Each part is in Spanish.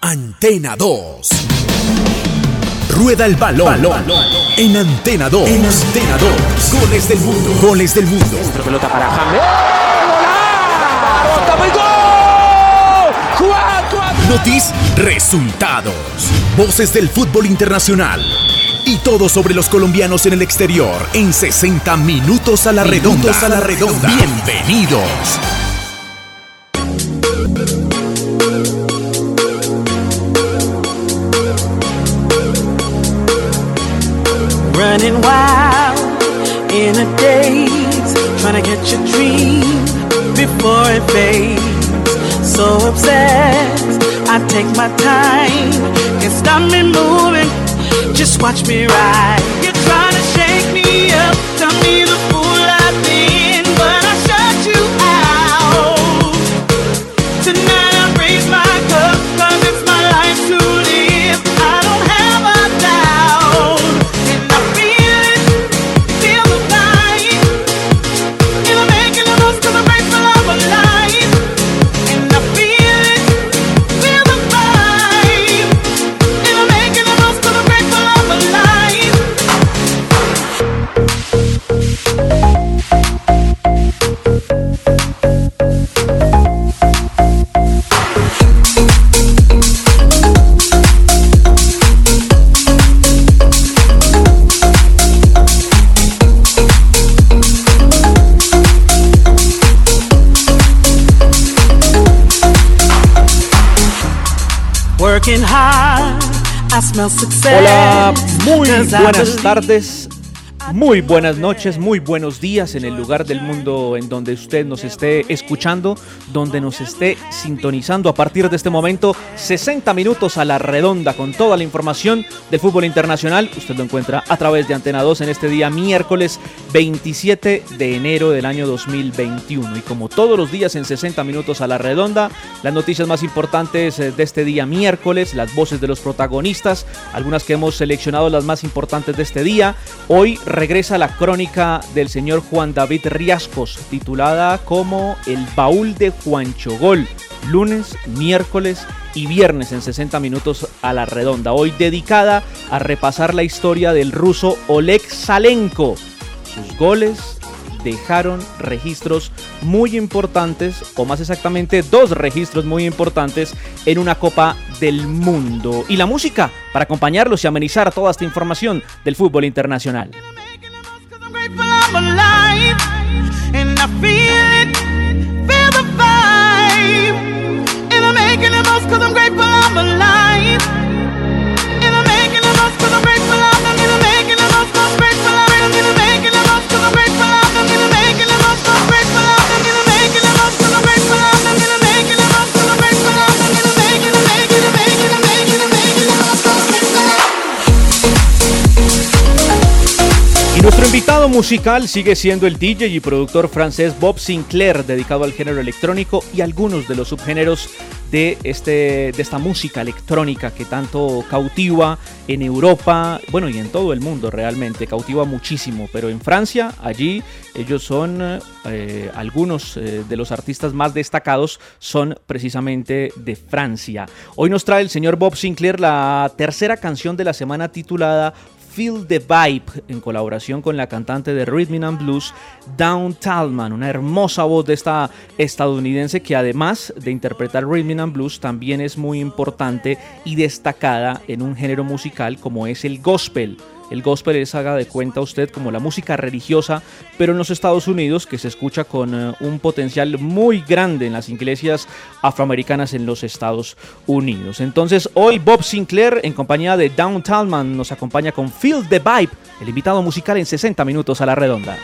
Antena 2. Rueda el balón. balón. En Antena 2. En Antena 2. Goles del mundo. Goles del mundo. Centro pelota para James. Notis, resultados. Voces del fútbol internacional. Y todo sobre los colombianos en el exterior en 60 minutos a la redonda. a la redonda. Bienvenidos. Running wild in a daze, trying to catch a dream before it fades. So obsessed, I take my time, can't stop me moving. Just watch me ride. You're trying to shake me up, Hola, muy buenas tardes, muy buenas noches, muy buenos días en el lugar del mundo en donde usted nos esté escuchando, donde nos esté sintonizando a partir de este momento, 60 minutos a la redonda con toda la información del fútbol internacional. Usted lo encuentra a través de Antena 2 en este día miércoles 27 de enero del año 2021. Y como todos los días en 60 minutos a la redonda, las noticias más importantes eh, de este día miércoles, las voces de los protagonistas, algunas que hemos seleccionado las más importantes de este día. Hoy regresa la crónica del señor Juan David Riascos, titulada como El baúl de Juancho Gol. Lunes, miércoles y viernes en 60 minutos a la redonda. Hoy dedicada a repasar la historia del ruso Oleg Salenko. Sus goles dejaron registros muy importantes, o más exactamente dos registros muy importantes en una Copa del Mundo. Y la música para acompañarlos y amenizar toda esta información del fútbol internacional. Y nuestro invitado musical sigue siendo el DJ y productor francés Bob Sinclair, dedicado al género electrónico y algunos de los subgéneros de, este, de esta música electrónica que tanto cautiva en Europa, bueno, y en todo el mundo realmente, cautiva muchísimo, pero en Francia, allí ellos son, eh, algunos eh, de los artistas más destacados son precisamente de Francia. Hoy nos trae el señor Bob Sinclair la tercera canción de la semana titulada Feel the Vibe en colaboración con la cantante de Rhythm and Blues, Dawn Talman, una hermosa voz de esta estadounidense que además de interpretar Rhythm and Blues también es muy importante y destacada en un género musical como es el gospel. El gospel es, haga de cuenta usted, como la música religiosa, pero en los Estados Unidos, que se escucha con eh, un potencial muy grande en las iglesias afroamericanas en los Estados Unidos. Entonces, hoy Bob Sinclair, en compañía de Down Talman, nos acompaña con Feel the Vibe, el invitado musical en 60 minutos a la redonda.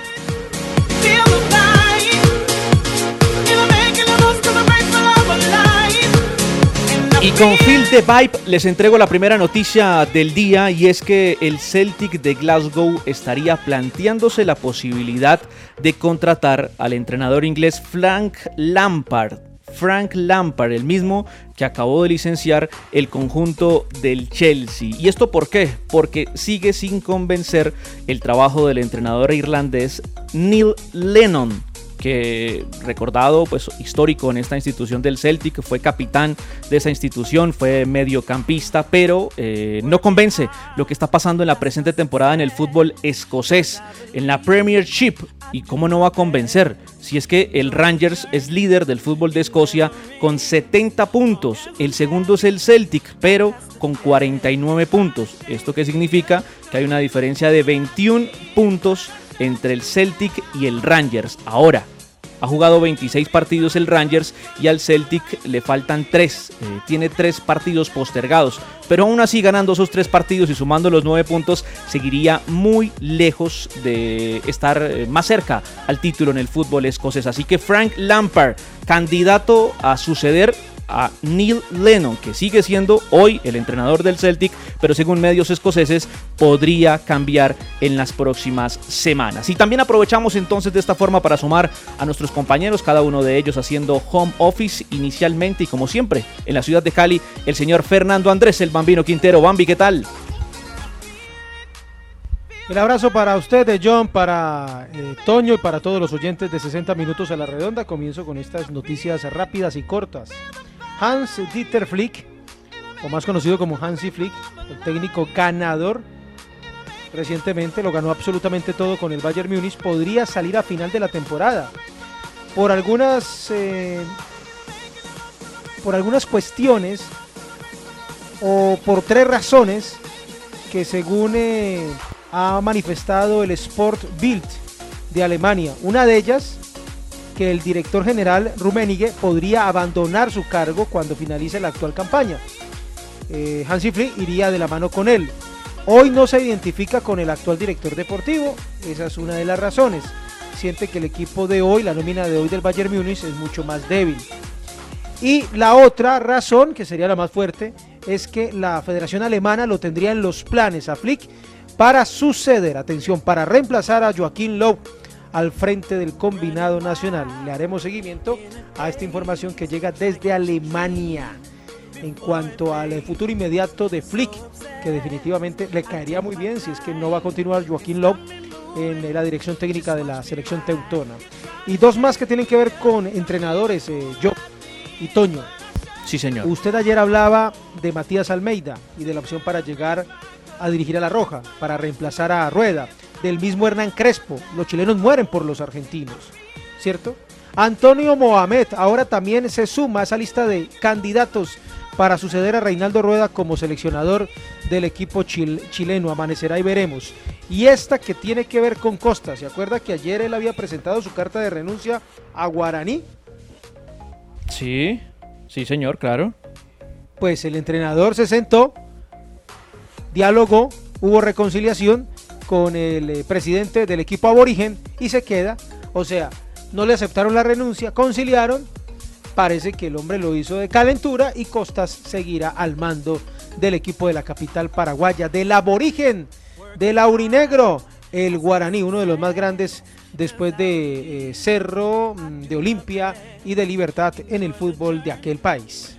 Y con Phil the Vibe les entrego la primera noticia del día y es que el Celtic de Glasgow estaría planteándose la posibilidad de contratar al entrenador inglés Frank Lampard. Frank Lampard, el mismo que acabó de licenciar el conjunto del Chelsea. ¿Y esto por qué? Porque sigue sin convencer el trabajo del entrenador irlandés Neil Lennon que recordado, pues histórico en esta institución del Celtic, fue capitán de esa institución, fue mediocampista, pero eh, no convence lo que está pasando en la presente temporada en el fútbol escocés, en la Premiership. ¿Y cómo no va a convencer? Si es que el Rangers es líder del fútbol de Escocia con 70 puntos, el segundo es el Celtic, pero con 49 puntos. ¿Esto qué significa? Que hay una diferencia de 21 puntos entre el Celtic y el Rangers. Ahora, ha jugado 26 partidos el Rangers y al Celtic le faltan 3. Eh, tiene 3 partidos postergados. Pero aún así ganando esos 3 partidos y sumando los 9 puntos, seguiría muy lejos de estar eh, más cerca al título en el fútbol escocés. Así que Frank Lampard, candidato a suceder a Neil Lennon, que sigue siendo hoy el entrenador del Celtic, pero según medios escoceses podría cambiar en las próximas semanas. Y también aprovechamos entonces de esta forma para sumar a nuestros compañeros, cada uno de ellos haciendo home office inicialmente y como siempre en la ciudad de Cali, el señor Fernando Andrés, el bambino Quintero. Bambi, ¿qué tal? El abrazo para usted, John, para eh, Toño y para todos los oyentes de 60 Minutos a la Redonda. Comienzo con estas noticias rápidas y cortas. Hans Dieter Flick, o más conocido como Hansi Flick, el técnico ganador, recientemente lo ganó absolutamente todo con el Bayern Múnich, podría salir a final de la temporada. Por algunas, eh, por algunas cuestiones o por tres razones que según eh, ha manifestado el Sport Bild de Alemania. Una de ellas que el director general Rummenigge podría abandonar su cargo cuando finalice la actual campaña. Eh, Hansi Flick iría de la mano con él. Hoy no se identifica con el actual director deportivo, esa es una de las razones. Siente que el equipo de hoy, la nómina de hoy del Bayern Múnich es mucho más débil. Y la otra razón, que sería la más fuerte, es que la Federación Alemana lo tendría en los planes a Flick para suceder, atención, para reemplazar a Joaquín Lowe al frente del combinado nacional. Le haremos seguimiento a esta información que llega desde Alemania en cuanto al futuro inmediato de Flick, que definitivamente le caería muy bien si es que no va a continuar Joaquín Love en la dirección técnica de la selección teutona. Y dos más que tienen que ver con entrenadores, eh, yo y Toño. Sí, señor. Usted ayer hablaba de Matías Almeida y de la opción para llegar a dirigir a La Roja, para reemplazar a Rueda del mismo Hernán Crespo. Los chilenos mueren por los argentinos, ¿cierto? Antonio Mohamed ahora también se suma a esa lista de candidatos para suceder a Reinaldo Rueda como seleccionador del equipo chileno. Amanecerá y veremos. Y esta que tiene que ver con Costa. ¿Se acuerda que ayer él había presentado su carta de renuncia a Guaraní? Sí, sí señor, claro. Pues el entrenador se sentó, dialogó, hubo reconciliación con el eh, presidente del equipo aborigen y se queda. O sea, no le aceptaron la renuncia, conciliaron. Parece que el hombre lo hizo de calentura y Costas seguirá al mando del equipo de la capital paraguaya, del aborigen, del aurinegro, el guaraní, uno de los más grandes después de eh, Cerro, mm, de Olimpia y de Libertad en el fútbol de aquel país.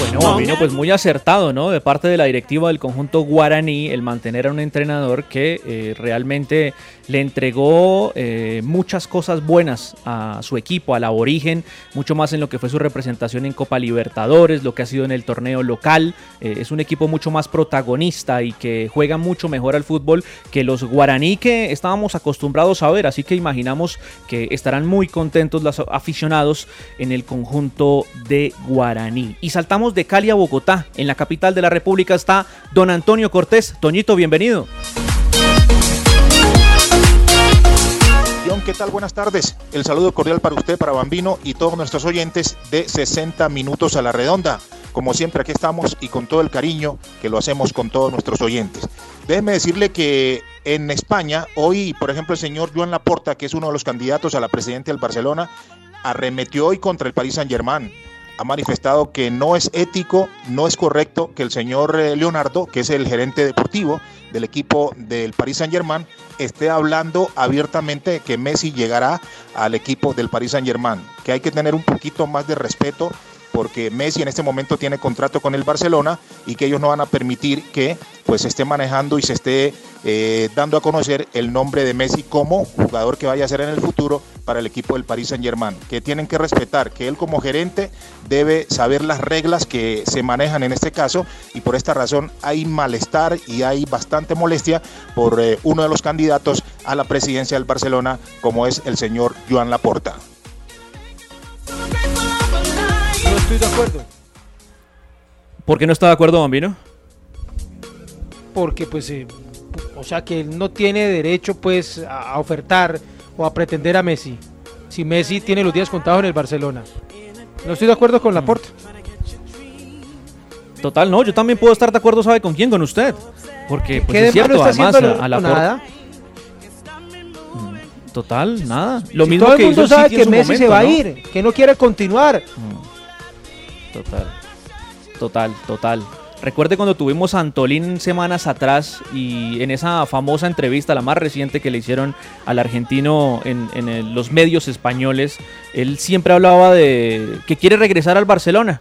Bueno, vino pues muy acertado, ¿no? De parte de la directiva del conjunto guaraní, el mantener a un entrenador que eh, realmente le entregó eh, muchas cosas buenas a su equipo, al aborigen, mucho más en lo que fue su representación en Copa Libertadores, lo que ha sido en el torneo local. Eh, es un equipo mucho más protagonista y que juega mucho mejor al fútbol que los guaraní que estábamos acostumbrados a ver, así que imaginamos que estarán muy contentos los aficionados en el conjunto de Guaraní. Y saltamos de Cali a Bogotá, en la capital de la República está don Antonio Cortés. Toñito, bienvenido. ¿qué tal? Buenas tardes. El saludo cordial para usted, para Bambino y todos nuestros oyentes de 60 minutos a la redonda. Como siempre, aquí estamos y con todo el cariño que lo hacemos con todos nuestros oyentes. Déjeme decirle que en España, hoy, por ejemplo, el señor Joan Laporta, que es uno de los candidatos a la presidencia del Barcelona, arremetió hoy contra el Paris Saint-Germain ha manifestado que no es ético, no es correcto que el señor eh, Leonardo, que es el gerente deportivo del equipo del Paris Saint-Germain, esté hablando abiertamente que Messi llegará al equipo del Paris Saint-Germain, que hay que tener un poquito más de respeto porque Messi en este momento tiene contrato con el Barcelona y que ellos no van a permitir que pues esté manejando y se esté eh, dando a conocer el nombre de Messi como jugador que vaya a ser en el futuro para el equipo del Paris Saint Germain, que tienen que respetar, que él como gerente debe saber las reglas que se manejan en este caso y por esta razón hay malestar y hay bastante molestia por eh, uno de los candidatos a la presidencia del Barcelona como es el señor Joan Laporta. No estoy de acuerdo. ¿Por qué no está de acuerdo, Bambino? Porque pues, eh, o sea que él no tiene derecho pues a a ofertar o a pretender a Messi. Si Messi tiene los días contados en el Barcelona. No estoy de acuerdo con Laporta. Total, no, yo también puedo estar de acuerdo, ¿sabe con quién? Con usted. Porque, pues ¿Qué es cierto, además, a, a la nada? Total, nada. Lo Si mismo todo el mundo sabe que Messi se va a ir, que no quiere continuar. Total. Total, total. Recuerde cuando tuvimos a Antolín semanas atrás y en esa famosa entrevista, la más reciente que le hicieron al argentino en, los medios españoles, él siempre hablaba de que quiere regresar al Barcelona,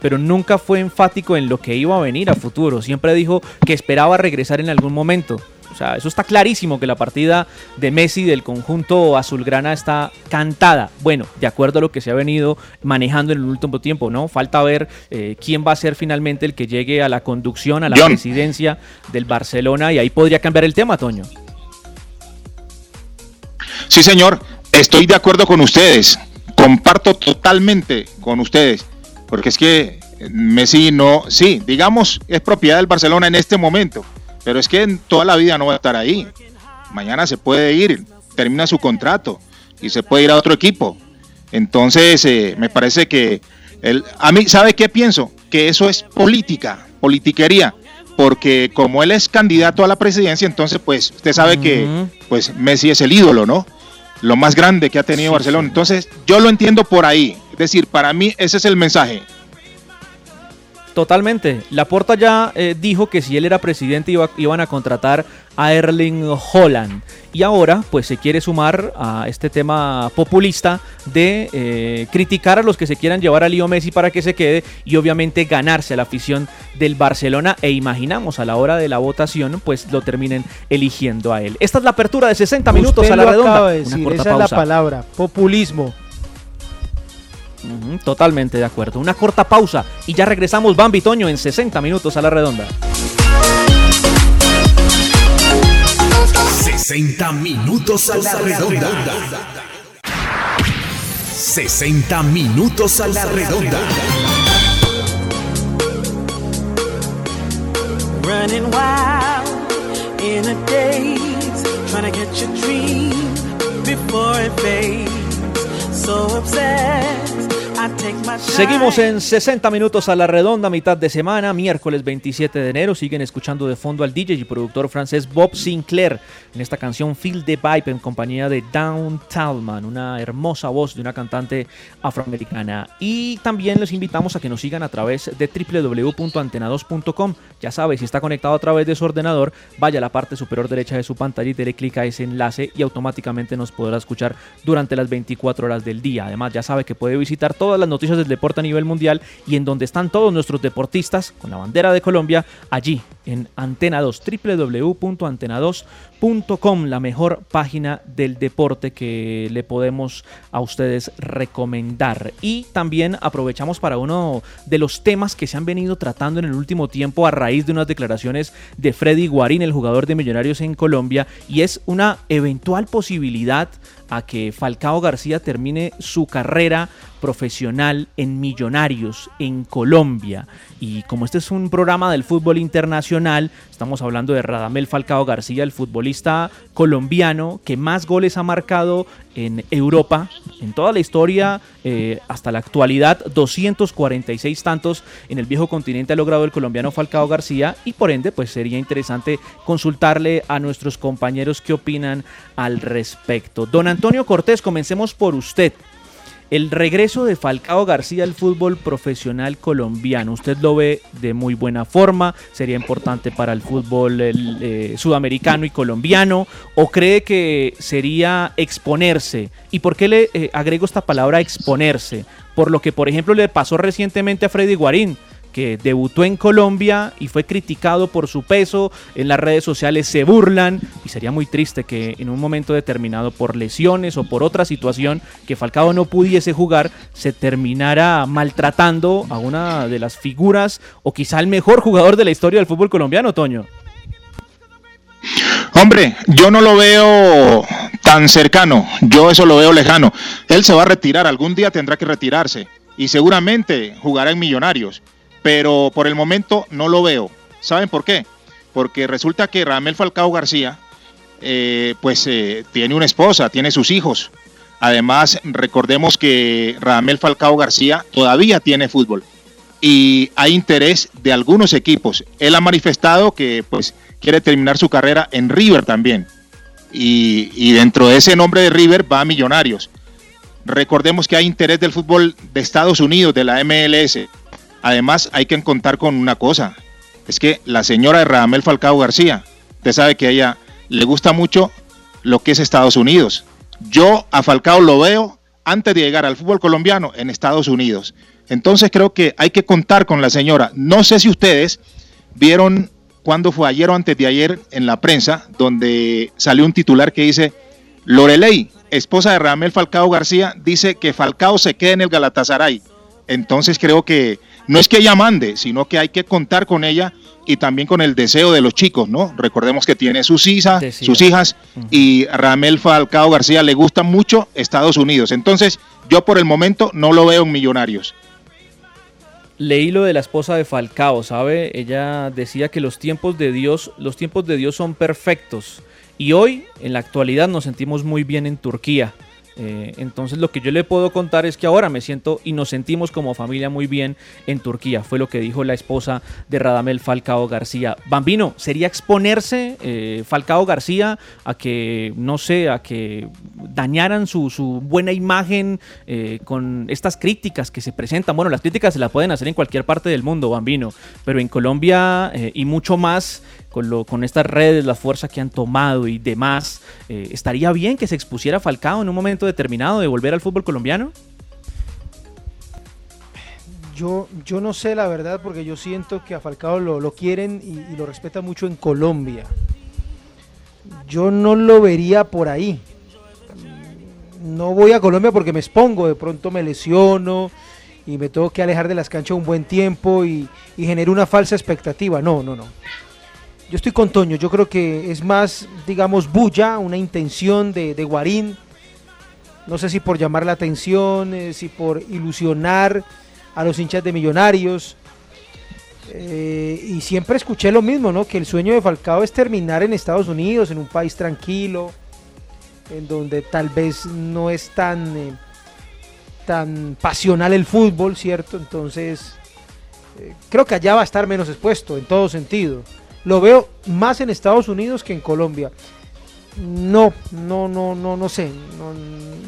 pero nunca fue enfático en lo que iba a venir a futuro. Siempre dijo que esperaba regresar en algún momento. O sea, eso está clarísimo que la partida de Messi del conjunto azulgrana está cantada. Bueno, de acuerdo a lo que se ha venido manejando en el último tiempo, ¿no? Falta ver eh, quién va a ser finalmente el que llegue a la conducción, a la John. presidencia del Barcelona y ahí podría cambiar el tema, Toño. Sí, señor, estoy de acuerdo con ustedes. Comparto totalmente con ustedes. Porque es que Messi no, sí, digamos, es propiedad del Barcelona en este momento. Pero es que en toda la vida no va a estar ahí. Mañana se puede ir, termina su contrato y se puede ir a otro equipo. Entonces, eh, me parece que él, a mí, ¿sabe qué pienso? Que eso es política, politiquería. Porque como él es candidato a la presidencia, entonces, pues, usted sabe que pues Messi es el ídolo, ¿no? Lo más grande que ha tenido Barcelona. Entonces, yo lo entiendo por ahí. Es decir, para mí ese es el mensaje. Totalmente. Laporta ya eh, dijo que si él era presidente iba- iban a contratar a Erling Holland. Y ahora pues se quiere sumar a este tema populista de eh, criticar a los que se quieran llevar a Leo Messi para que se quede y obviamente ganarse a la afición del Barcelona e imaginamos a la hora de la votación pues lo terminen eligiendo a él. Esta es la apertura de 60 minutos Usted a la redonda. Una corta esa es la pausa. palabra, populismo. Ujú, Totalmente de acuerdo. Una corta pausa y ya regresamos Bambi Toño en 60 minutos a la redonda. 60 minutos a la redonda. 60 minutos a la redonda. Running wild in a daze, trying to get your dream before it fades. So my Seguimos en 60 minutos a la redonda, mitad de semana, miércoles 27 de enero. Siguen escuchando de fondo al DJ y productor francés Bob Sinclair en esta canción Feel the Vibe en compañía de Down Talman, una hermosa voz de una cantante afroamericana. Y también les invitamos a que nos sigan a través de www.antena2.com. Ya sabe, si está conectado a través de su ordenador, vaya a la parte superior derecha de su pantalla y dele clic a ese enlace y automáticamente nos podrá escuchar durante las 24 horas del día. Además, ya sabe que puede visitar todas las noticias del deporte a nivel mundial y en donde están todos nuestros deportistas con la bandera de Colombia, allí en Antena 2, www.antena2.com, la mejor página del deporte que le podemos a ustedes recomendar. Y también aprovechamos para uno de los temas que se han venido tratando en el último tiempo a raíz de unas declaraciones de Freddy Guarín, el jugador de Millonarios en Colombia, y es una eventual posibilidad a que Falcao García termine su carrera profesional en Millonarios en Colombia. Y como este es un programa del fútbol internacional, estamos hablando de Radamel Falcao García, el futbolista colombiano que más goles ha marcado en Europa, en toda la historia, eh, hasta la actualidad, 246 tantos en el viejo continente ha logrado el colombiano Falcao García y por ende pues sería interesante consultarle a nuestros compañeros qué opinan al respecto. Don Antonio Cortés, comencemos por usted. El regreso de Falcao García al fútbol profesional colombiano, ¿usted lo ve de muy buena forma? ¿Sería importante para el fútbol eh, sudamericano y colombiano? ¿O cree que sería exponerse? ¿Y por qué le eh, agrego esta palabra exponerse? Por lo que, por ejemplo, le pasó recientemente a Freddy Guarín que debutó en Colombia y fue criticado por su peso, en las redes sociales se burlan y sería muy triste que en un momento determinado por lesiones o por otra situación que Falcao no pudiese jugar se terminara maltratando a una de las figuras o quizá el mejor jugador de la historia del fútbol colombiano, Toño. Hombre, yo no lo veo tan cercano, yo eso lo veo lejano. Él se va a retirar, algún día tendrá que retirarse y seguramente jugará en Millonarios pero por el momento no lo veo. ¿Saben por qué? Porque resulta que Ramel Falcao García, eh, pues eh, tiene una esposa, tiene sus hijos. Además, recordemos que Ramel Falcao García todavía tiene fútbol y hay interés de algunos equipos. Él ha manifestado que pues quiere terminar su carrera en River también. Y, y dentro de ese nombre de River va a Millonarios. Recordemos que hay interés del fútbol de Estados Unidos, de la MLS, Además, hay que contar con una cosa. Es que la señora de Radamel Falcao García, usted sabe que a ella le gusta mucho lo que es Estados Unidos. Yo a Falcao lo veo antes de llegar al fútbol colombiano en Estados Unidos. Entonces creo que hay que contar con la señora. No sé si ustedes vieron cuando fue ayer o antes de ayer en la prensa, donde salió un titular que dice, Lorelei, esposa de Radamel Falcao García, dice que Falcao se quede en el Galatasaray. Entonces creo que no es que ella mande, sino que hay que contar con ella y también con el deseo de los chicos, ¿no? Recordemos que tiene sus hijas, sus hijas y Ramel Falcao García le gusta mucho Estados Unidos. Entonces, yo por el momento no lo veo en Millonarios. Leí lo de la esposa de Falcao, ¿sabe? Ella decía que los tiempos de Dios, los tiempos de Dios son perfectos. Y hoy, en la actualidad, nos sentimos muy bien en Turquía. Eh, entonces lo que yo le puedo contar es que ahora me siento y nos sentimos como familia muy bien en Turquía. Fue lo que dijo la esposa de Radamel Falcao García. Bambino, ¿sería exponerse eh, Falcao García a que, no sé, a que dañaran su, buena imagen eh, con estas críticas que se presentan? Bueno, las críticas se las pueden hacer en cualquier parte del mundo, Bambino, pero en Colombia y mucho más con, lo, con estas redes, la fuerza que han tomado y demás, eh, ¿estaría bien que se expusiera Falcao en un momento determinado de volver al fútbol colombiano? Yo, yo no sé la verdad porque yo siento que a Falcao lo, quieren y, lo respetan mucho en Colombia. Yo no lo vería por ahí. No voy a Colombia porque me expongo, de pronto me lesiono y me tengo que alejar de las canchas un buen tiempo y, y genero una falsa expectativa. No, no, no. Yo estoy con Toño, yo creo que es más, digamos, bulla, una intención de, Guarín. No sé si por llamar la atención, eh, si por ilusionar a los hinchas de Millonarios. Eh, y siempre escuché lo mismo, ¿no? Que el sueño de Falcao es terminar en Estados Unidos, en un país tranquilo, en donde tal vez no es tan, eh, tan pasional el fútbol, ¿cierto? Entonces, creo que allá va a estar menos expuesto en todo sentido. Lo veo más en Estados Unidos que en Colombia. No, no, no, no, no sé.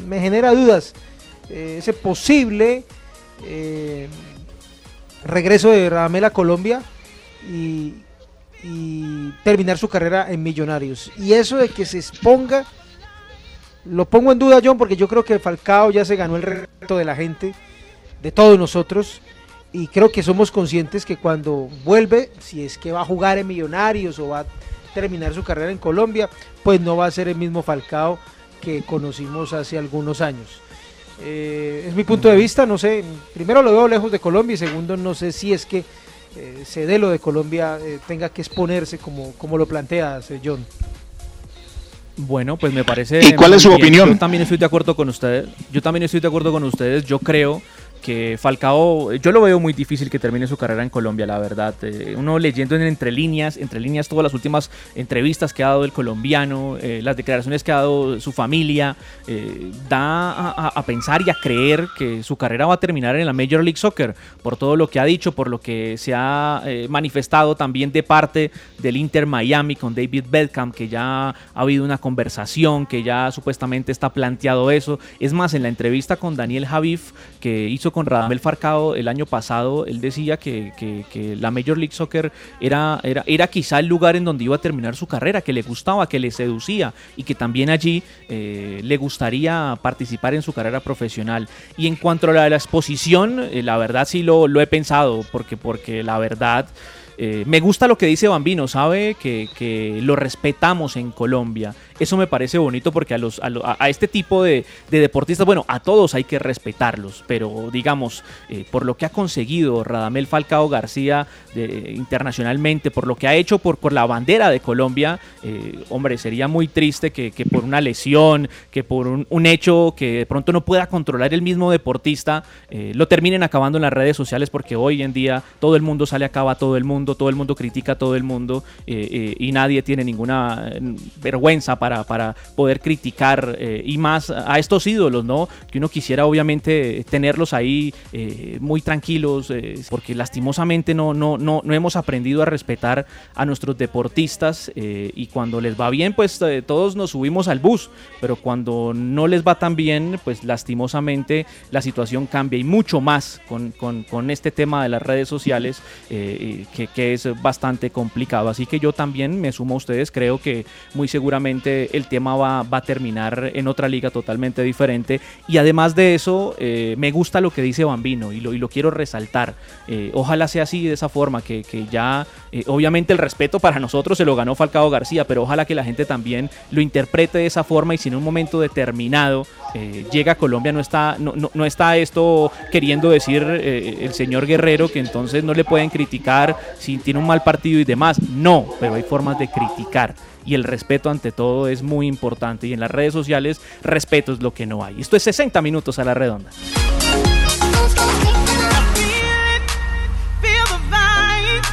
me genera dudas eh, ese posible eh, regreso de Radamel a Colombia y, terminar su carrera en Millonarios. Y eso de que se exponga, lo pongo en duda, John, porque yo creo que Falcao ya se ganó el reto de la gente de todos nosotros y creo que somos conscientes que cuando vuelve, si es que va a jugar en Millonarios o va a terminar su carrera en Colombia, pues no va a ser el mismo Falcao que conocimos hace algunos años. Eh, es mi punto de vista, no sé, primero lo veo lejos de Colombia y segundo no sé si es que eh, se lo de Colombia eh, tenga que exponerse como, como lo planteas, eh, John. Bueno, pues me parece. ¿Y cuál es su bien. opinión? Yo también estoy de acuerdo con ustedes. Yo también estoy de acuerdo con ustedes. Yo creo que Falcao, yo lo veo muy difícil que termine su carrera en Colombia, la verdad. Eh, uno leyendo en entre líneas, entre líneas todas las últimas entrevistas que ha dado el colombiano, eh, las declaraciones que ha dado su familia, eh, da a, pensar y a creer que su carrera va a terminar en la Major League Soccer, por todo lo que ha dicho, por lo que se ha manifestado también de parte del Inter Miami con David Beckham, que ya ha habido una conversación, que ya supuestamente está planteado eso. Es más, en la entrevista con Daniel Javif que hizo con Radamel Farcao el año pasado, él decía que, que- que la Major League Soccer era, era, era quizá el lugar en donde iba a terminar su carrera, que le gustaba, que le seducía y que también allí eh, le gustaría participar en su carrera profesional. Y en cuanto a la, la exposición, eh, la verdad sí lo, lo he pensado, porque, porque la verdad... eh, me gusta lo que dice Bambino, sabe que, lo respetamos en Colombia. Eso me parece bonito porque a, los, a, a- este tipo de, de deportistas, bueno, a todos hay que respetarlos, pero digamos, eh, por lo que ha conseguido Radamel Falcao García internacionalmente, por lo que ha hecho por, la bandera de Colombia, eh, hombre, sería muy triste que, por una lesión, que por un, hecho que de pronto no pueda controlar el mismo deportista, eh, lo terminen acabando en las redes sociales porque hoy en día todo el mundo sale a cabo a todo el mundo, todo el mundo critica a todo el mundo eh, eh, y nadie tiene ninguna eh, vergüenza para, para poder criticar y más a estos ídolos, ¿no? Que uno quisiera obviamente tenerlos ahí muy tranquilos porque lastimosamente no, no, no, no hemos aprendido a respetar a nuestros deportistas y cuando les va bien pues todos nos subimos al bus, pero cuando no les va tan bien pues lastimosamente la situación cambia y mucho más con, con- con este tema de las redes sociales que, que es bastante complicado. Así que yo también me sumo a ustedes, creo que muy seguramente el tema va, a terminar en otra liga totalmente diferente y además de eso eh, me gusta lo que dice Bambino y lo, y lo quiero resaltar. Eh, ojalá sea así de esa forma, que, que ya eh, obviamente el respeto para nosotros se lo ganó Falcao García, pero ojalá que la gente también lo interprete de esa forma y si en un momento determinado llega a Colombia no está, no, no- no está esto queriendo decir el señor Guerrero que entonces no le pueden criticar si tiene un mal partido y demás. No, pero hay formas de criticar. Y el respeto ante todo es muy importante. Y en las redes sociales, respeto es lo que no hay. Esto es 60 minutos a la redonda. Feel the vibe.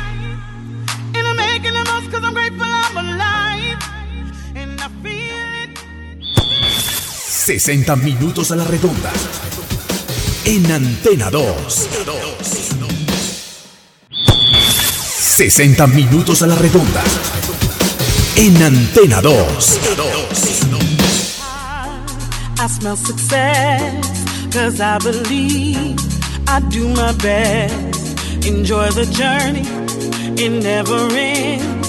And I'm making the most 'cause I'm grateful I'm alive. And I feel it. 60 minutos a la redonda. En Antena 2. 60 minutos a la redonda. En Antena 2. I smell success, cause I believe I do my best. Enjoy the journey, it never ends.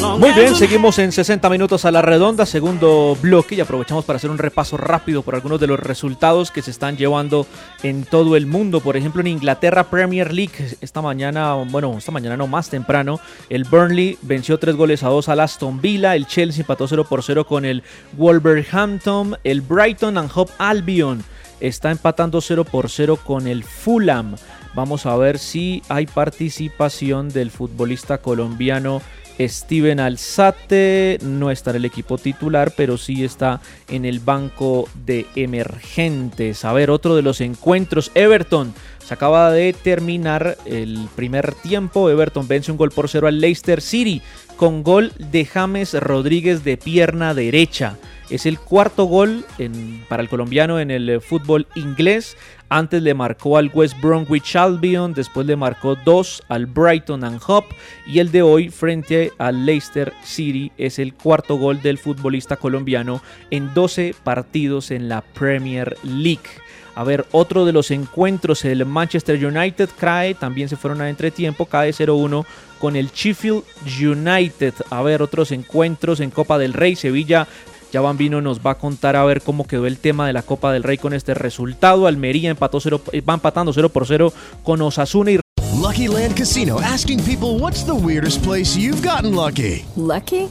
Muy bien, seguimos en 60 minutos a la redonda, segundo bloque y aprovechamos para hacer un repaso rápido por algunos de los resultados que se están llevando en todo el mundo. Por ejemplo, en Inglaterra Premier League, esta mañana, bueno, esta mañana no más temprano, el Burnley venció 3 goles a 2 al Aston Villa, el Chelsea empató 0 por 0 con el Wolverhampton, el Brighton and Hove Albion está empatando 0 por 0 con el Fulham. Vamos a ver si hay participación del futbolista colombiano Steven Alzate. No está en el equipo titular, pero sí está en el banco de emergentes. A ver, otro de los encuentros. Everton. Se acaba de terminar el primer tiempo. Everton vence un gol por cero al Leicester City con gol de James Rodríguez de pierna derecha. Es el cuarto gol para el colombiano en el fútbol inglés. Antes le marcó al West Bromwich Albion, después le marcó dos al Brighton and Hove y el de hoy frente al Leicester City es el cuarto gol del futbolista colombiano en 12 partidos en la Premier League. A ver, otro de los encuentros, el Manchester United cae, también se fueron a entretiempo, cae 0-1 con el Sheffield United. A ver, otros encuentros en Copa del Rey, Sevilla Ya Bambino nos va a contar a ver cómo quedó el tema de la Copa del Rey con este resultado. Almería empató 0, eh, va empatando 0 por 0 con Osasuna y Lucky Land Casino asking people what's the weirdest place you've gotten lucky? Lucky?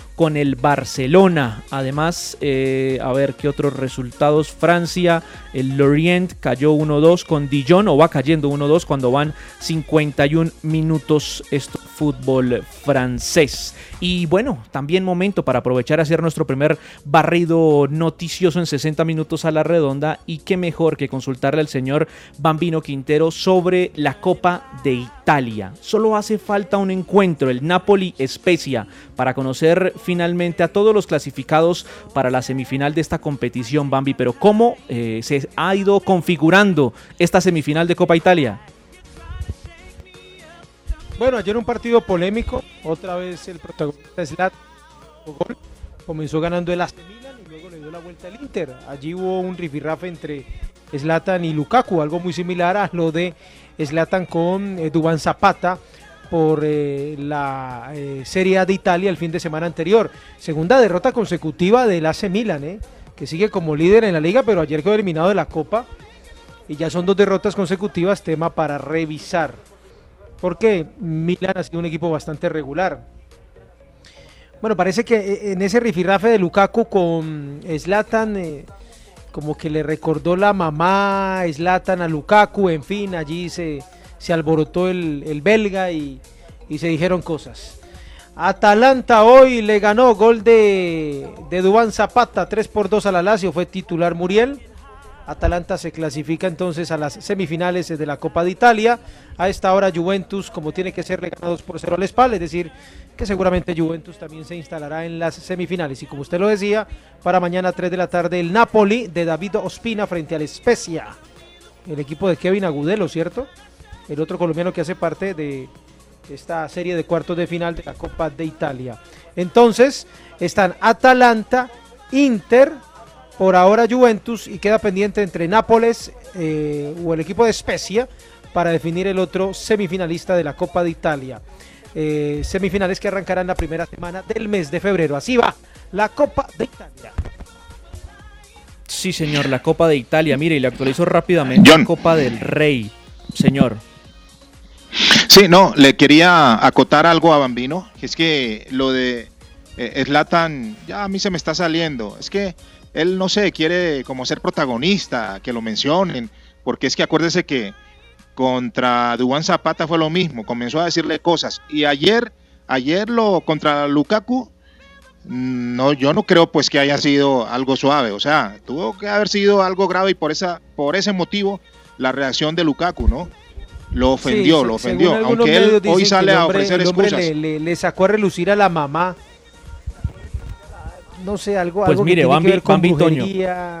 con el Barcelona. Además, eh, a ver qué otros resultados. Francia, el Lorient cayó 1-2 con Dijon o va cayendo 1-2 cuando van 51 minutos esto fútbol francés. Y bueno, también momento para aprovechar a hacer nuestro primer barrido noticioso en 60 minutos a la redonda y qué mejor que consultarle al señor Bambino Quintero sobre la Copa de Italia. Solo hace falta un encuentro, el Napoli Spezia, para conocer finalmente a todos los clasificados para la semifinal de esta competición, Bambi. Pero ¿cómo eh, se ha ido configurando esta semifinal de Copa Italia? Bueno, ayer un partido polémico, otra vez el protagonista gol, comenzó ganando el AC Milan y luego le dio la vuelta al Inter. Allí hubo un rifirrafe entre Zlatan y Lukaku, algo muy similar a lo de Zlatan con eh, Dubán Zapata por eh, la eh, Serie A de Italia el fin de semana anterior. Segunda derrota consecutiva del AC Milan, eh, que sigue como líder en la liga, pero ayer quedó eliminado de la Copa y ya son dos derrotas consecutivas, tema para revisar. Porque Milan ha sido un equipo bastante regular. Bueno, parece que eh, en ese rifirrafe de Lukaku con Zlatan, eh, como que le recordó la mamá Zlatan a Lukaku, en fin, allí se, se alborotó el, el belga y, y, se dijeron cosas. Atalanta hoy le ganó gol de, de Dubán Zapata, 3 por 2 a la Lazio, fue titular Muriel. Atalanta se clasifica entonces a las semifinales de la Copa de Italia. A esta hora Juventus, como tiene que ser, le gana 2 por 0 al Spal, es decir, que seguramente Juventus también se instalará en las semifinales. Y como usted lo decía, para mañana 3 de la tarde el Napoli de David Ospina frente al Spezia. El equipo de Kevin Agudelo, ¿cierto? El otro colombiano que hace parte de esta serie de cuartos de final de la Copa de Italia. Entonces, están Atalanta, Inter, por ahora Juventus y queda pendiente entre Nápoles eh, o el equipo de Spezia para definir el otro semifinalista de la Copa de Italia. Eh, semifinales que arrancarán la primera semana del mes de febrero. Así va la Copa de Italia. Sí, señor, la Copa de Italia. Mire, y le actualizo rápidamente la Copa del Rey. Señor. Sí, no, le quería acotar algo a Bambino, que es que lo de eh, Slatan ya a mí se me está saliendo. Es que él no sé, quiere como ser protagonista, que lo mencionen, porque es que acuérdese que contra Dubán Zapata fue lo mismo, comenzó a decirle cosas y ayer, ayer lo contra Lukaku, no, yo no creo pues que haya sido algo suave, o sea, tuvo que haber sido algo grave y por esa, por ese motivo la reacción de Lukaku, ¿no? Lo ofendió, Sí, lo ofendió, aunque él hoy sale a ofrecer excusas. Le, le- le sacó a relucir a la mamá. No sé, algo, Pues algo mire, que tiene Bambi- que ver con Bambi Toño. brujería.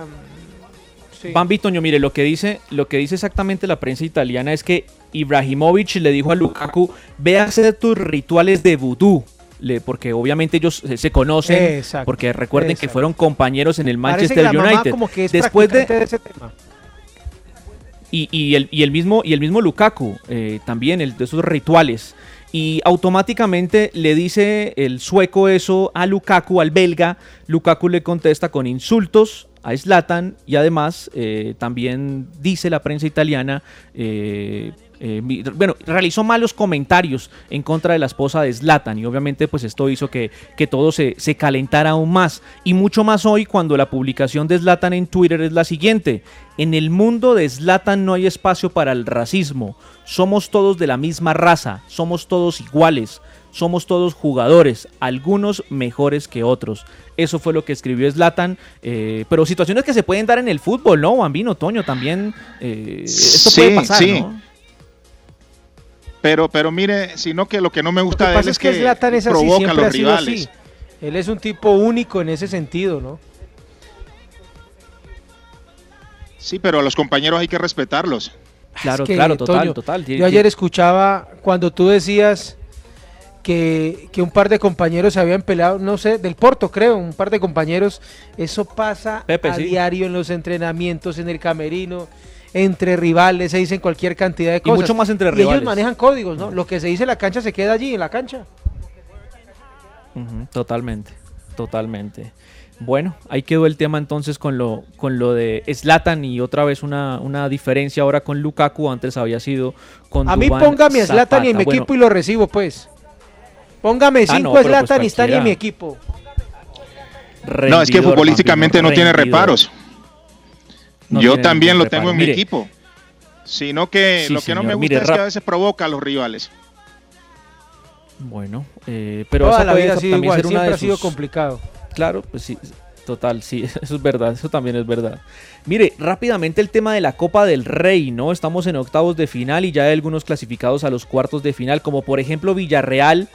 Sí. Bambi Toño, mire, lo que dice, lo que dice exactamente la prensa italiana es que Ibrahimovic le dijo a Lukaku, ve a hacer tus rituales de vudú. Le- porque obviamente ellos se, conocen, Exacto, porque recuerden que fueron compañeros en el Parece Manchester que la mamá United. como que es Después de, practicante de ese tema. y, y el, y el mismo, y el mismo Lukaku, eh, también el, de esos rituales. Y automáticamente le dice el sueco eso a Lukaku, al belga. Lukaku le contesta con insultos a Zlatan y además eh, también dice la prensa italiana, eh, eh, bueno, realizó malos comentarios en contra de la esposa de Zlatan y obviamente pues esto hizo que, que todo se, se calentara aún más y mucho más hoy cuando la publicación de Zlatan en Twitter es la siguiente, en el mundo de Zlatan no hay espacio para el racismo, somos todos de la misma raza, somos todos iguales, somos todos jugadores, algunos mejores que otros. Eso fue lo que escribió Zlatan, eh, pero situaciones que se pueden dar en el fútbol, ¿no? Bambino, Toño, también eh, esto Sí, puede pasar, sí. ¿no? Pero, pero mire, sino que lo que no me Lo gusta que de él pasa es es que que Zlatan es así, provoca a los rivales. así. Él es un tipo único en ese sentido, ¿no? Sí, pero a los compañeros hay que respetarlos. Claro, Es que, claro, total, Toño, total. Yo ayer escuchaba cuando tú decías que, que un par de compañeros se habían peleado, no sé, del Porto creo, un par de compañeros. Eso pasa Pepe, a sí. diario en los entrenamientos, en el camerino, entre rivales, se dicen cualquier cantidad de Y cosas. mucho más entre Y rivales. ellos manejan códigos, ¿no? Lo que se dice en la cancha se queda allí, en la cancha. Totalmente, totalmente. Bueno, ahí quedó el tema entonces con lo, con lo de Slatan y otra vez una, una diferencia ahora con Lukaku, antes había sido con A mí póngame a Zlatan y en mi. Bueno, equipo y lo recibo, pues. Póngame Ah, no, cinco pues y está ni en mi equipo. no, es que futbolísticamente no tiene reparos. No Yo también lo tengo en mi equipo. Sino que Sí, lo que no me gusta Mire, es que a veces provoca a los rivales. Bueno, eh, pero Toda esa la puede vida ha sido igual, siempre ha sido sus- complicado. Claro, pues sí, total, sí, eso es verdad, eso también es verdad. Mire, rápidamente el tema de la Copa del Rey, ¿no? Estamos en octavos de final y ya hay algunos clasificados a los cuartos de final, como por ejemplo Villarreal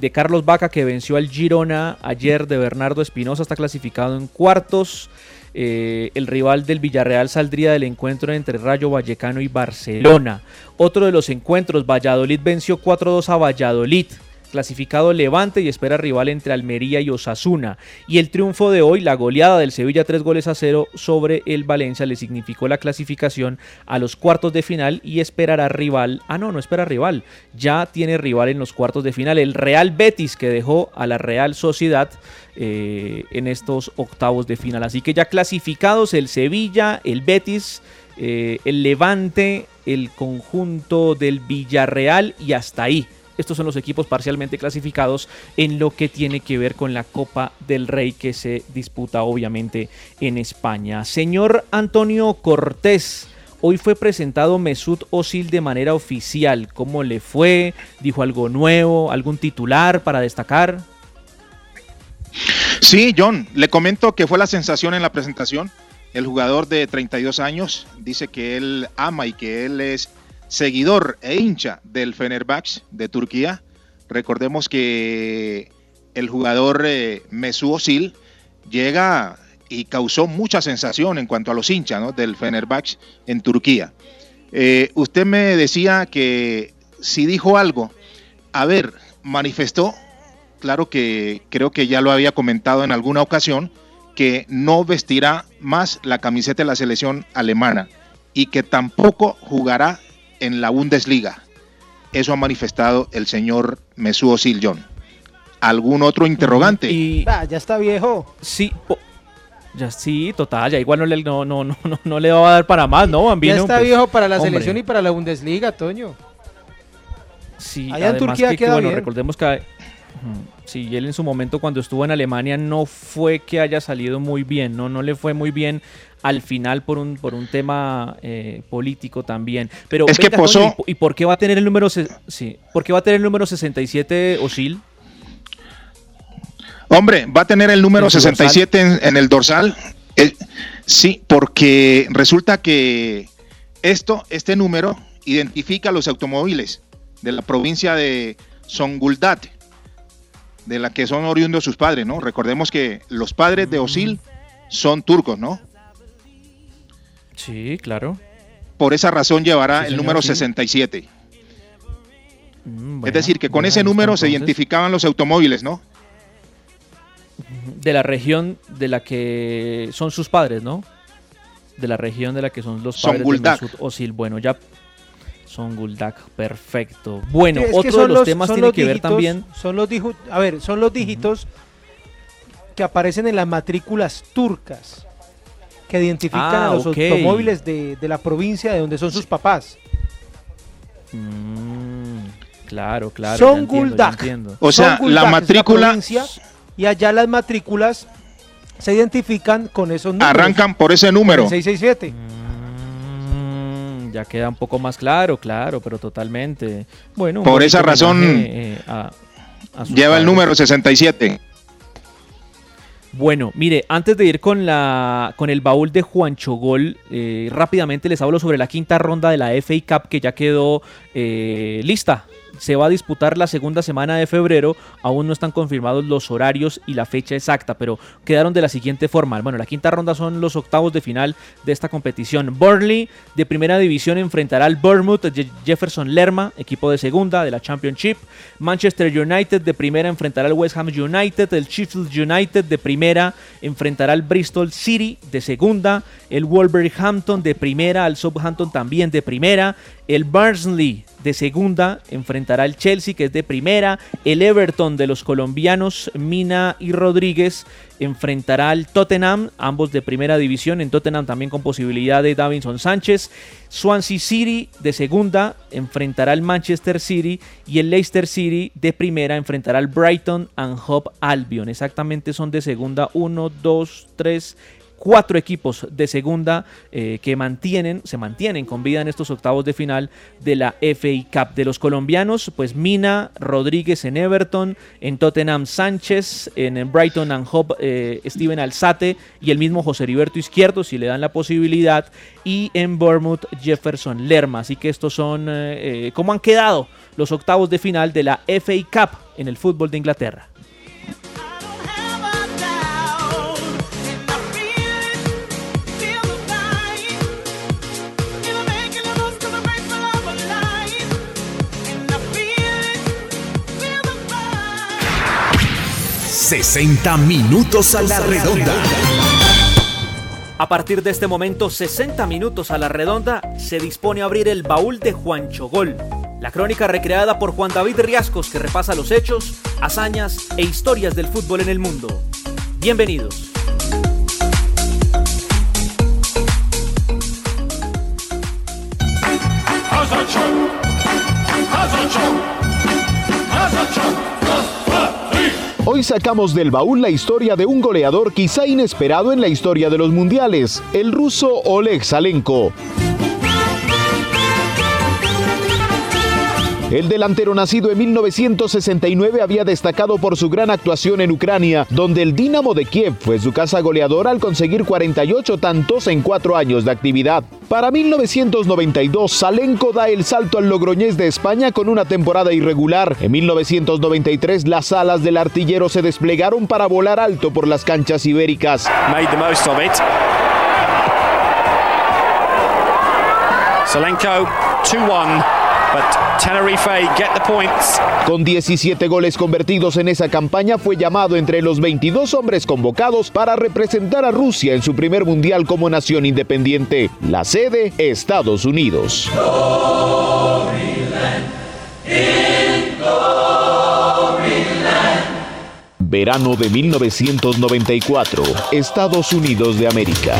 de Carlos Vaca que venció al Girona ayer de Bernardo Espinosa, está clasificado en cuartos. Eh, el rival del Villarreal saldría del encuentro entre Rayo Vallecano y Barcelona. Otro de los encuentros, Valladolid venció 4-2 a Valladolid. Clasificado Levante y espera rival entre Almería y Osasuna. Y el triunfo de hoy, la goleada del Sevilla 3 goles a 0 sobre el Valencia, le significó la clasificación a los cuartos de final y esperará rival. Ah, no, no espera rival. Ya tiene rival en los cuartos de final. El Real Betis que dejó a la Real Sociedad eh, en estos octavos de final. Así que ya clasificados el Sevilla, el Betis, eh, el Levante, el conjunto del Villarreal y hasta ahí. Estos son los equipos parcialmente clasificados en lo que tiene que ver con la Copa del Rey que se disputa obviamente en España. Señor Antonio Cortés, hoy fue presentado Mesut Özil de manera oficial. ¿Cómo le fue? ¿Dijo algo nuevo? ¿Algún titular para destacar? Sí, John, le comento que fue la sensación en la presentación. El jugador de 32 años dice que él ama y que él es seguidor e hincha del Fenerbahce de Turquía. Recordemos que el jugador eh, Mesut Özil llega y causó mucha sensación en cuanto a los hinchas del Fenerbahce en Turquía. Eh, usted me decía que si dijo algo, a ver, manifestó, claro que creo que ya lo había comentado en alguna ocasión, que no vestirá más la camiseta de la selección alemana y que tampoco jugará en la Bundesliga. Eso ha manifestado el señor Mesut Özil John. ¿Algún otro interrogante? Y Ah, ya está viejo. sí, po- ya sí, total, ya igual no le, no, no, no, no, no le va a dar para más, ¿no, Bambino? ya está Pues, viejo para la hombre. selección y para la Bundesliga, Toño. Sí, Allá en además Turquía que, que, queda bueno, bien. recordemos que sí, él en su momento cuando estuvo en Alemania no fue que haya salido muy bien, no, no le fue muy bien al final por un por un tema eh, político también. Pero Es que ¿y, po- ¿y por qué va a tener el número sí, por qué va a tener el número 67 Osil? Hombre, va a tener el número ¿En su 67 en, en el dorsal. Eh, sí, porque resulta que esto, este número identifica los automóviles de la provincia de Zonguldak, de la que son oriundos sus padres, ¿no? Recordemos que los padres de Osil son turcos, ¿no? Sí, claro. Por esa razón llevará Sí, el señor, número sí. 67. Mm, es bueno, decir, que con ese número se identificaban los automóviles, ¿no? de la región de la que son sus padres, ¿no? De la región de la que son los padres Zonguldak. de. Bueno, ya son Guldak, perfecto. Bueno, Sí, es otro de son los, temas tiene los que ver también. Son los a ver, son los dígitos que aparecen en las matrículas turcas que identifican Ah, a los ok. automóviles de, de la provincia de donde son sus papás. Mm, claro, claro. son entiendo, entiendo. O sea, Son la matrícula- provincia, y allá las matrículas se identifican con esos números. Arrancan por ese número. El 667. Mm, ya queda un poco más claro, claro, pero totalmente. Bueno, Por esa razón, eh, a- a sus Lleva el número 67. Bueno, mire, antes de ir con la con el baúl de Juancho Gol, eh, rápidamente les hablo sobre la quinta ronda de la FA Cup que ya quedó eh, lista. Se va a disputar la segunda semana de febrero. Aún no están confirmados los horarios y la fecha exacta, pero quedaron de la siguiente forma. Bueno, la quinta ronda son los octavos de final de esta competición. Burnley de primera división enfrentará al Bournemouth Jefferson Lerma, equipo de segunda de la Championship. Manchester United de primera enfrentará al West Ham United. El Sheffield United de primera enfrentará al Bristol City de segunda. El Wolverhampton de primera al Southampton también de primera. El Barnsley de segunda enfrentará al Chelsea, que es de primera. El Everton de los colombianos Mina y Rodríguez enfrentará al Tottenham, ambos de primera división. En Tottenham también con posibilidad de Davinson Sánchez. Swansea City de segunda enfrentará al Manchester City. Y el Leicester City de primera enfrentará al Brighton and Hove Albion. Exactamente son de segunda 1, 2, 3, cuatro equipos de segunda eh, que mantienen, se mantienen con vida en estos octavos de final de la FA Cup. De los colombianos, pues Mina, Rodríguez en Everton, en Tottenham Sánchez, en Brighton and Hove eh, Steven Alzate y el mismo José Heriberto Izquierdo, si le dan la posibilidad, y en Bournemouth Jefferson Lerma. Así que estos son eh, cómo han quedado los octavos de final de la FA Cup en el fútbol de Inglaterra. ...60 minutos a la redonda. A partir de este momento, 60 minutos a la redonda, se dispone a abrir el baúl de Juan Chogol. La crónica recreada por Juan David Riascos que repasa los hechos, hazañas e historias del fútbol en el mundo. Bienvenidos. Hoy sacamos del baúl la historia de un goleador quizá inesperado en la historia de los mundiales, el ruso Oleg Salenko. El delantero nacido en 1969 había destacado por su gran actuación en Ucrania, donde el Dinamo de Kiev fue su casa goleadora al conseguir 48 tantos en cuatro años de actividad. Para 1992, Salenko da el salto al Logroñés de España con una temporada irregular. En 1993, las alas del artillero se desplegaron para volar alto por las canchas ibéricas. Salenko 2-1. Con 17 goles convertidos en esa campaña, fue llamado entre los 22 hombres convocados para representar a Rusia en su primer mundial como nación independiente. La sede, Estados Unidos. Verano de 1994, Estados Unidos de América.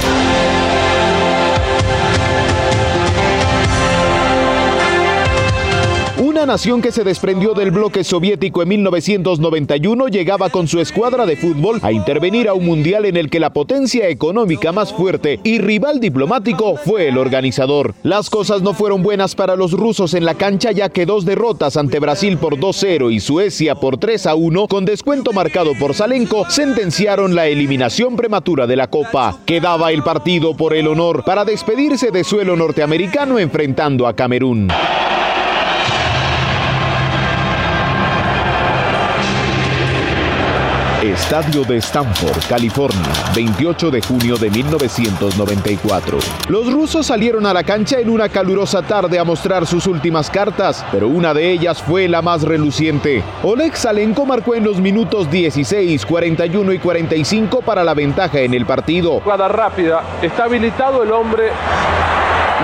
Nación que se desprendió del bloque soviético en 1991 llegaba con su escuadra de fútbol a intervenir a un mundial en el que la potencia económica más fuerte y rival diplomático fue el organizador. Las cosas no fueron buenas para los rusos en la cancha ya que dos derrotas ante Brasil por 2-0 y Suecia por 3-1 con descuento marcado por Salenko sentenciaron la eliminación prematura de la Copa. Quedaba el partido por el honor para despedirse de suelo norteamericano enfrentando a Camerún. Estadio de Stanford, California, 28 de junio de 1994. Los rusos salieron a la cancha en una calurosa tarde a mostrar sus últimas cartas, pero una de ellas fue la más reluciente. Oleg Salenko marcó en los minutos 16, 41 y 45 para la ventaja en el partido. Jugada rápida, está habilitado el hombre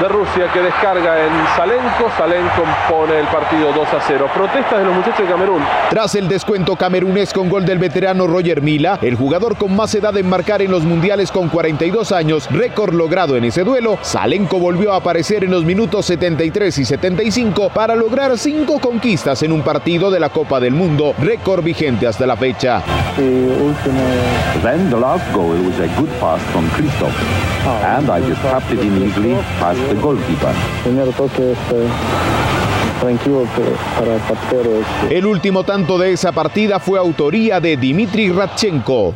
de Rusia que descarga en Salenko. Salenko pone el partido 2 a 0. Protestas de los muchachos de Camerún. Tras el descuento camerunés con gol del veterano Roger Mila, el jugador con más edad en marcar en los mundiales con 42 años, récord logrado en ese duelo, Salenko volvió a aparecer en los minutos 73 y 75 para lograr cinco conquistas en un partido de la Copa del Mundo, récord vigente hasta la fecha. Then the last goal was a good pass from Christoph, and I just tapped it in easily past the goalkeeper. El último tanto de esa partida fue autoría de Dmitry Radchenko.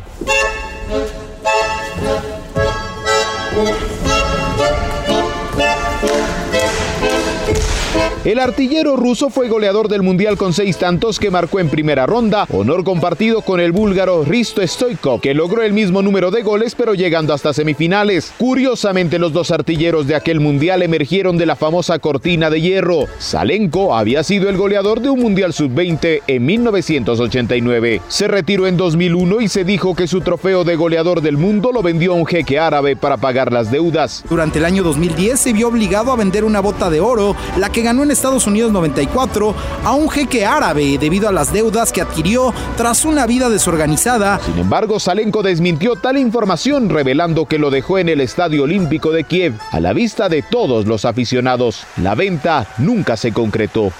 El artillero ruso fue goleador del Mundial con seis tantos que marcó en primera ronda, honor compartido con el búlgaro Risto Stoikov, que logró el mismo número de goles pero llegando hasta semifinales. Curiosamente, los dos artilleros de aquel Mundial emergieron de la famosa cortina de hierro. Salenko había sido el goleador de un Mundial Sub-20 en 1989. Se retiró en 2001 y se dijo que su trofeo de goleador del mundo lo vendió a un jeque árabe para pagar las deudas. Durante el año 2010 se vio obligado a vender una bota de oro, la que ganó en Estados Unidos 94, a un jeque árabe debido a las deudas que adquirió tras una vida desorganizada. Sin embargo, Salenko desmintió tal información revelando que lo dejó en el Estadio Olímpico de Kiev a la vista de todos los aficionados. La venta nunca se concretó.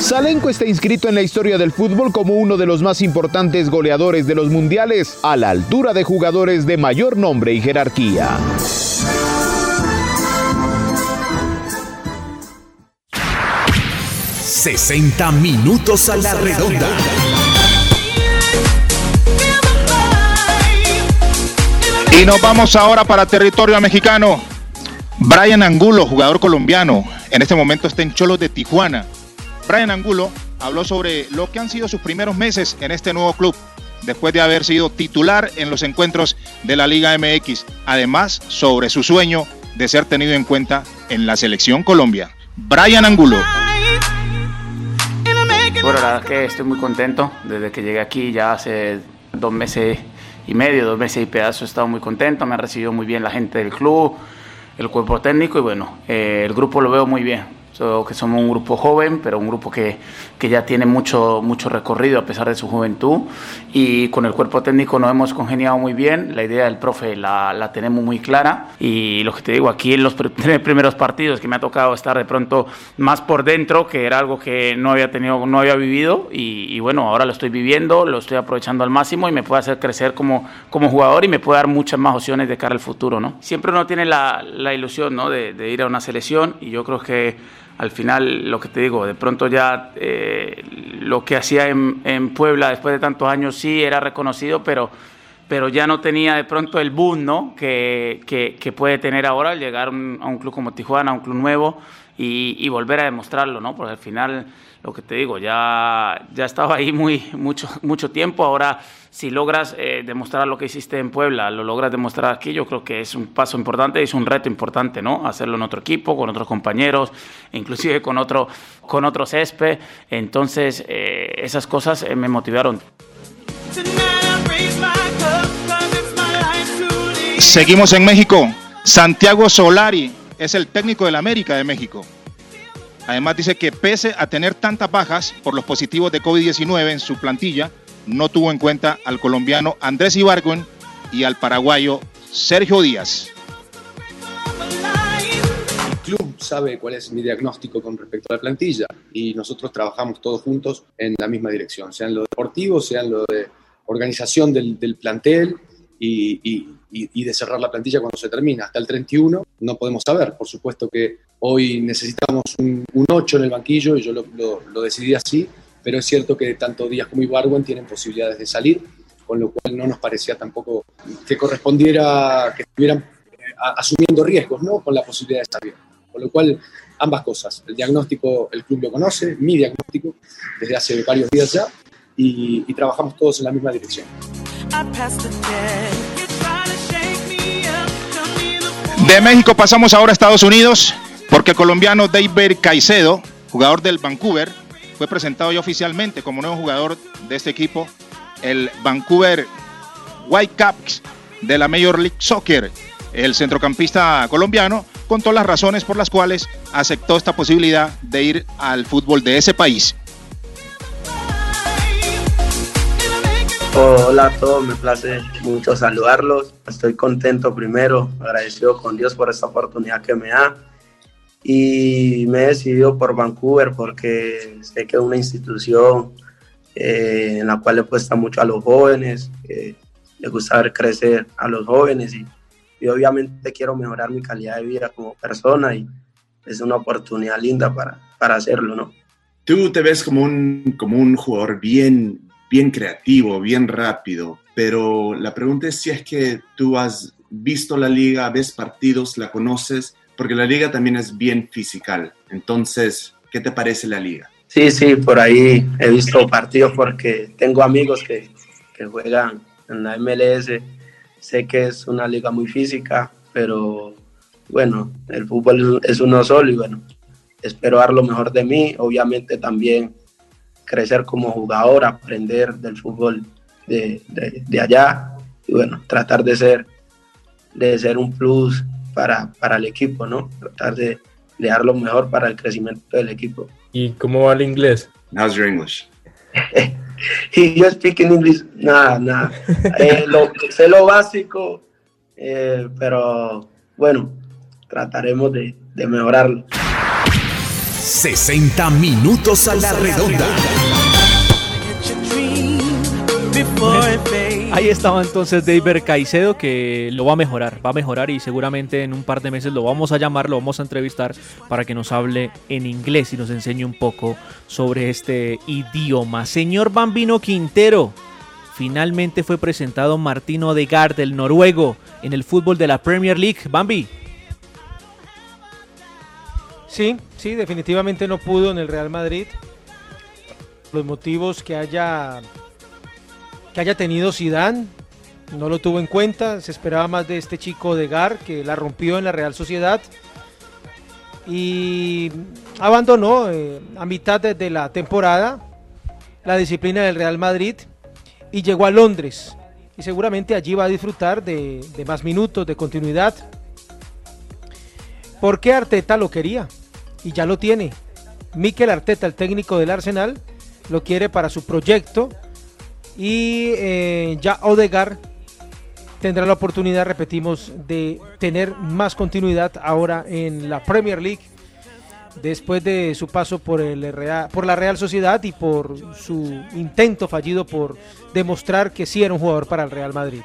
Salenko está inscrito en la historia del fútbol como uno de los más importantes goleadores de los mundiales, a la altura de jugadores de mayor nombre y jerarquía. ...60 minutos a la redonda. Y nos vamos ahora para territorio mexicano. Brian Angulo, jugador colombiano, en este momento está en Cholos de Tijuana. Brian Angulo habló sobre lo que han sido sus primeros meses en este nuevo club, después de haber sido titular en los encuentros de la Liga MX. Además, sobre su sueño de ser tenido en cuenta en la selección Colombia. Brian Angulo. Bueno, la verdad es que estoy muy contento. Desde que llegué aquí ya hace dos meses y medio, dos meses y pedazo, he estado muy contento. Me ha recibido muy bien la gente del club, el cuerpo técnico y bueno, eh, el grupo lo veo muy bien. Que somos un grupo joven, pero un grupo que, que, ya tiene mucho, mucho recorrido a pesar de su juventud. Y con el cuerpo técnico nos hemos congeniado muy bien. La idea del profe la, la tenemos muy clara. Y lo que te digo, aquí en los tres primeros partidos que me ha tocado estar de pronto más por dentro, que era algo que no había tenido, no había vivido. Y, y bueno, ahora lo estoy viviendo, lo estoy aprovechando al máximo y me puede hacer crecer como, como jugador y me puede dar muchas más opciones de cara al futuro. ¿no? Siempre uno tiene la, la ilusión ¿no? de, de ir a una selección y yo creo que al final, lo que te digo, de pronto ya eh, lo que hacía en, en, Puebla después de tantos años sí era reconocido, pero, pero ya no tenía de pronto el boom ¿no? que, que, que puede tener ahora al llegar un, a un club como Tijuana, a un club nuevo y, y, volver a demostrarlo, ¿no? porque al final, lo que te digo, ya, ya estaba ahí muy, mucho, mucho tiempo, ahora si logras eh, demostrar lo que hiciste en Puebla, lo logras demostrar aquí, yo creo que es un paso importante, es un reto importante, ¿no? Hacerlo en otro equipo, con otros compañeros, inclusive con otro, con otro césped. Entonces, eh, esas cosas eh, me motivaron. Seguimos en México. Santiago Solari es el técnico del América de México. Además dice que pese a tener tantas bajas por los positivos de COVID-19 en su plantilla, no tuvo en cuenta al colombiano Andrés Ibargüen y al paraguayo Sergio Díaz. El club sabe cuál es mi diagnóstico con respecto a la plantilla y nosotros trabajamos todos juntos en la misma dirección, sea en lo deportivo, sea lo de organización del, plantel y, y, de cerrar la plantilla cuando se termina. Hasta el 31 no podemos saber. Por supuesto que hoy necesitamos un, un 8 en el banquillo y yo lo, lo, lo decidí así pero es cierto que tanto Díaz como Ibarwen tienen posibilidades de salir, con lo cual no nos parecía tampoco que correspondiera que estuvieran asumiendo riesgos ¿no? con la posibilidad de salir. Con lo cual, ambas cosas. El diagnóstico, el club lo conoce, mi diagnóstico, desde hace varios días ya, y, y trabajamos todos en la misma dirección. De México pasamos ahora a Estados Unidos, porque el colombiano David Caicedo, jugador del Vancouver, fue presentado ya oficialmente como nuevo jugador de este equipo, el Vancouver Whitecaps de la Major League Soccer. El centrocampista colombiano contó las razones por las cuales aceptó esta posibilidad de ir al fútbol de ese país. Hola a todos, me place mucho saludarlos. Estoy contento primero, agradecido con Dios por esta oportunidad que me da y me he decidido por Vancouver porque sé que es una institución eh, en la cual le cuesta mucho a los jóvenes, eh, le gusta ver crecer a los jóvenes y, y, obviamente quiero mejorar mi calidad de vida como persona y es una oportunidad linda para, para hacerlo, ¿no? Tú te ves como un, como un jugador bien, bien creativo, bien rápido, pero la pregunta es si es que tú has visto la liga, ves partidos, la conoces, porque la liga también es bien física. Entonces, ¿Qué te parece la liga? Sí, sí, por ahí he visto partidos porque tengo amigos que, que juegan en la MLS. Sé que es una liga muy física, pero bueno, el fútbol es uno solo y bueno, espero dar lo mejor de mí. Obviamente también crecer como jugador, aprender del fútbol de, de, de allá y bueno, tratar de ser, de ser un plus para, para el equipo, ¿no? Tratar de, de dar lo mejor para el crecimiento del equipo. ¿Y cómo va el inglés? How's your English? y yo speak in English, nada, nada. Eh, lo, sé lo básico, eh, pero bueno, trataremos de, de mejorarlo. 60 minutos a la redonda. Ahí estaba entonces David Caicedo que lo va a mejorar, va a mejorar y seguramente en un par de meses lo vamos a llamar, lo vamos a entrevistar para que nos hable en inglés y nos enseñe un poco sobre este idioma. Señor Bambino Quintero, finalmente fue presentado Martino Odegaard, del noruego, en el fútbol de la Premier League. Bambi. Sí, sí, definitivamente no pudo en el Real Madrid. Los motivos que haya que haya tenido Zidane no lo tuvo en cuenta, se esperaba más de este chico de Gar que la rompió en la Real Sociedad y abandonó eh, a mitad de, la temporada la disciplina del Real Madrid y llegó a Londres y seguramente allí va a disfrutar de, de más minutos, de continuidad. Porque Arteta lo quería y ya lo tiene. Mikel Arteta, el técnico del Arsenal, lo quiere para su proyecto y eh, ya Odegar tendrá la oportunidad, repetimos, de tener más continuidad ahora en la Premier League después de su paso por, el Real, por la Real Sociedad y por su intento fallido por demostrar que sí era un jugador para el Real Madrid.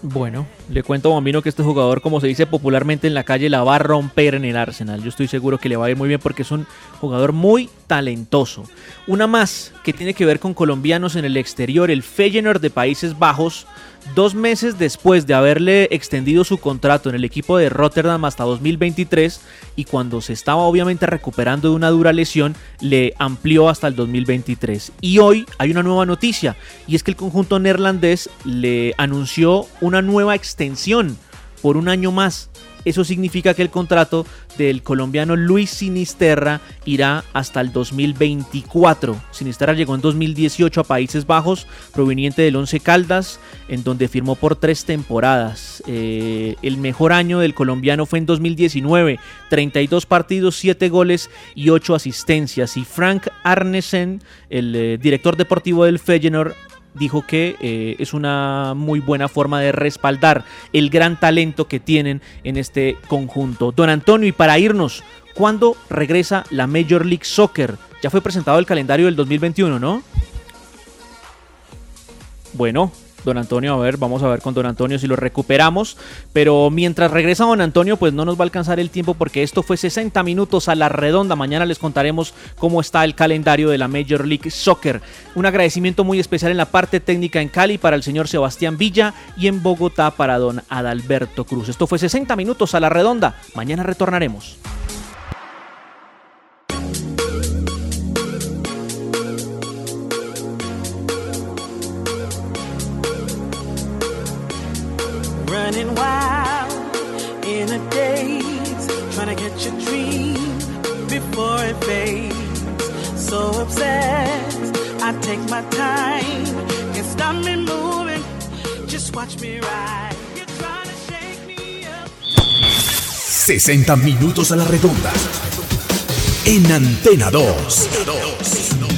Bueno, le cuento a Bambino que este jugador, como se dice popularmente en la calle, la va a romper en el Arsenal. Yo estoy seguro que le va a ir muy bien porque es un jugador muy talentoso. Una más que tiene que ver con colombianos en el exterior, el Feyenoord de Países Bajos, dos meses después de haberle extendido su contrato en el equipo de Rotterdam hasta 2023 y cuando se estaba obviamente recuperando de una dura lesión, le amplió hasta el 2023. Y hoy hay una nueva noticia y es que el conjunto neerlandés le anunció una nueva extensión por un año más. Eso significa que el contrato del colombiano Luis Sinisterra irá hasta el 2024. Sinisterra llegó en 2018 a Países Bajos, proveniente del Once Caldas, en donde firmó por tres temporadas. Eh, el mejor año del colombiano fue en 2019, 32 partidos, 7 goles y 8 asistencias. Y Frank Arnesen, el eh, director deportivo del Feyenoord, dijo que eh, es una muy buena forma de respaldar el gran talento que tienen en este conjunto. Don Antonio, y para irnos, ¿cuándo regresa la Major League Soccer? Ya fue presentado el calendario del 2021, ¿no? Bueno, Don Antonio, a ver, vamos a ver con Don Antonio si lo recuperamos. Pero mientras regresa Don Antonio, pues no nos va a alcanzar el tiempo porque esto fue 60 minutos a la redonda. Mañana les contaremos cómo está el calendario de la Major League Soccer. Un agradecimiento muy especial en la parte técnica en Cali para el señor Sebastián Villa y en Bogotá para Don Adalberto Cruz. Esto fue 60 minutos a la redonda. Mañana retornaremos. Wild in a daze, trying to catch a dream before it fades. So obsessed, I take my time, can't stop me moving. Just watch me ride. You're trying to shake me up. 60 minutos a la redonda. En Antena 2.